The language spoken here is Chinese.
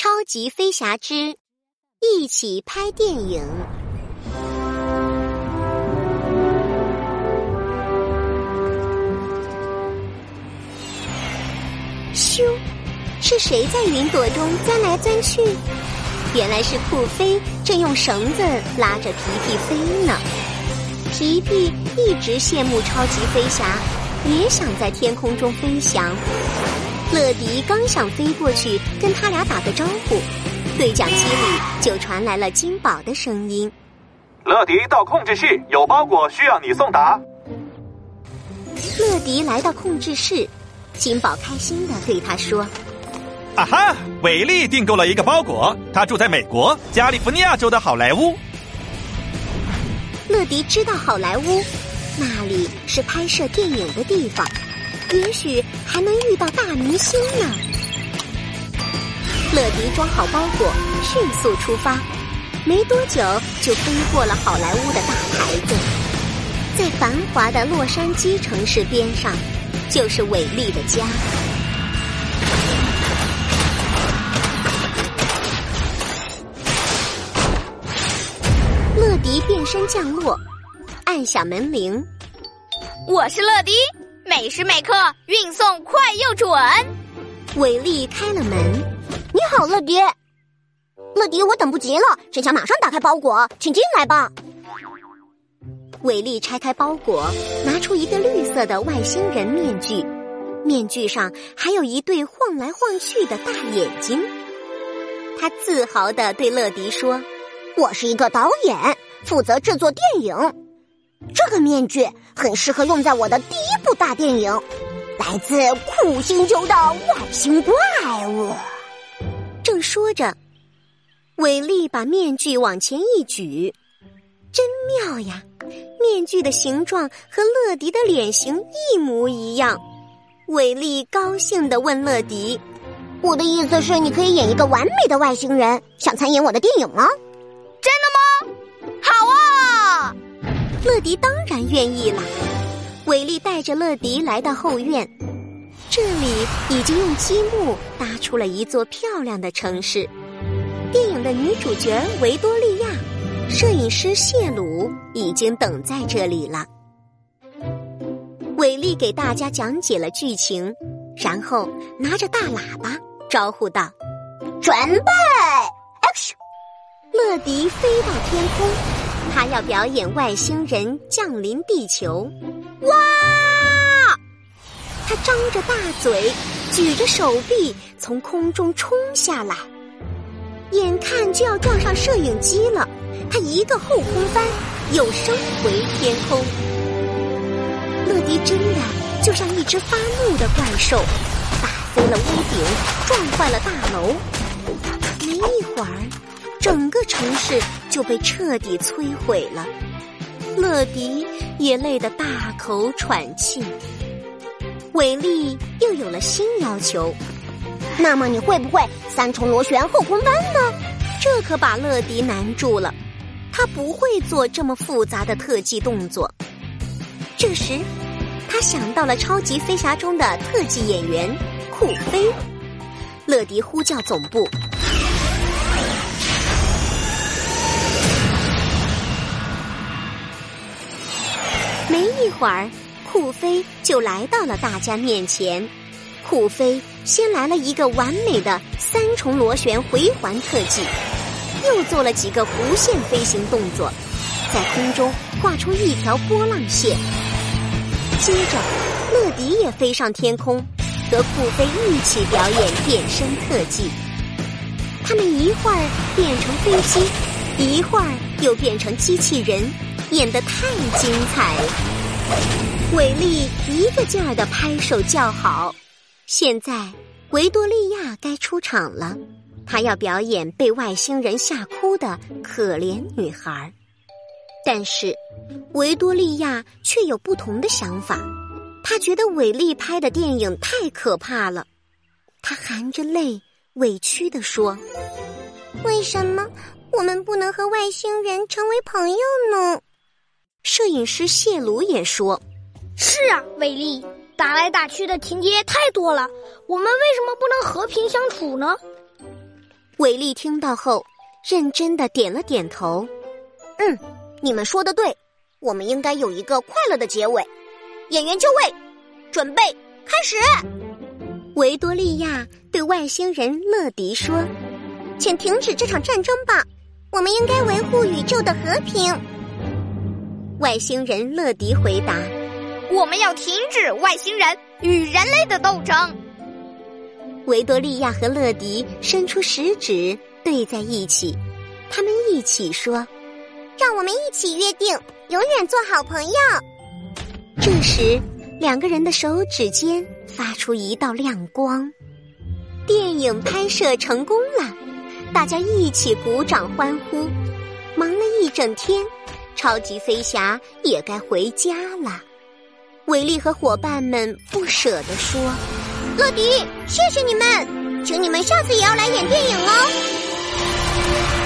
超级飞侠之一起拍电影。咻，是谁在云朵中钻来钻去？原来是酷飞正用绳子拉着皮皮飞呢。皮皮一直羡慕超级飞侠，也想在天空中飞翔。乐迪刚想飞过去跟他俩打个招呼，对讲机里就传来了金宝的声音：“乐迪到控制室，有包裹需要你送达。”乐迪来到控制室，金宝开心的对他说：“啊哈，伟丽订购了一个包裹，他住在美国加利福尼亚州的好莱坞。”乐迪知道好莱坞，那里是拍摄电影的地方。也许还能遇到大明星呢。乐迪装好包裹，迅速出发，没多久就飞过了好莱坞的大牌子，在繁华的洛杉矶城市边上，就是伟丽的家。乐迪变身降落，按响门铃。我是乐迪。每时每刻运送快又准。伟丽开了门，你好，乐迪。乐迪，我等不及了，真想马上打开包裹，请进来吧。伟丽拆开包裹，拿出一个绿色的外星人面具，面具上还有一对晃来晃去的大眼睛。他自豪的对乐迪说：“我是一个导演，负责制作电影。”这个面具很适合用在我的第一部大电影，来自酷星球的外星怪物。正说着，伟丽把面具往前一举，真妙呀！面具的形状和乐迪的脸型一模一样。伟丽高兴的问乐迪：“我的意思是，你可以演一个完美的外星人，想参演我的电影吗？”乐迪当然愿意了。伟丽带着乐迪来到后院，这里已经用积木搭出了一座漂亮的城市。电影的女主角维多利亚，摄影师谢鲁已经等在这里了。伟丽给大家讲解了剧情，然后拿着大喇叭招呼道：“准备，action！” 乐迪飞到天空。他要表演外星人降临地球，哇！他张着大嘴，举着手臂，从空中冲下来，眼看就要撞上摄影机了。他一个后空翻，又升回天空。乐迪真的就像一只发怒的怪兽，打飞了屋顶，撞坏了大楼。没一会儿。整个城市就被彻底摧毁了，乐迪也累得大口喘气。伟力又有了新要求，那么你会不会三重螺旋后空翻呢？这可把乐迪难住了，他不会做这么复杂的特技动作。这时，他想到了超级飞侠中的特技演员酷飞，乐迪呼叫总部。没一会儿，酷飞就来到了大家面前。酷飞先来了一个完美的三重螺旋回环特技，又做了几个弧线飞行动作，在空中画出一条波浪线。接着，乐迪也飞上天空，和酷飞一起表演变身特技。他们一会儿变成飞机，一会儿又变成机器人。演得太精彩，伟丽一个劲儿的拍手叫好。现在维多利亚该出场了，她要表演被外星人吓哭的可怜女孩。但是维多利亚却有不同的想法，她觉得伟丽拍的电影太可怕了。她含着泪委屈地说：“为什么我们不能和外星人成为朋友呢？”摄影师谢鲁也说：“是啊，伟丽，打来打去的情节太多了，我们为什么不能和平相处呢？”伟丽听到后，认真的点了点头。嗯，你们说的对，我们应该有一个快乐的结尾。演员就位，准备开始。维多利亚对外星人乐迪说：“请停止这场战争吧，我们应该维护宇宙的和平。”外星人乐迪回答：“我们要停止外星人与人类的斗争。”维多利亚和乐迪伸出食指对在一起，他们一起说：“让我们一起约定，永远做好朋友。”这时，两个人的手指间发出一道亮光。电影拍摄成功了，大家一起鼓掌欢呼。忙了一整天，超级飞侠也该回家了。维利和伙伴们不舍得说乐迪谢谢你们请你们下次也要来演电影哦。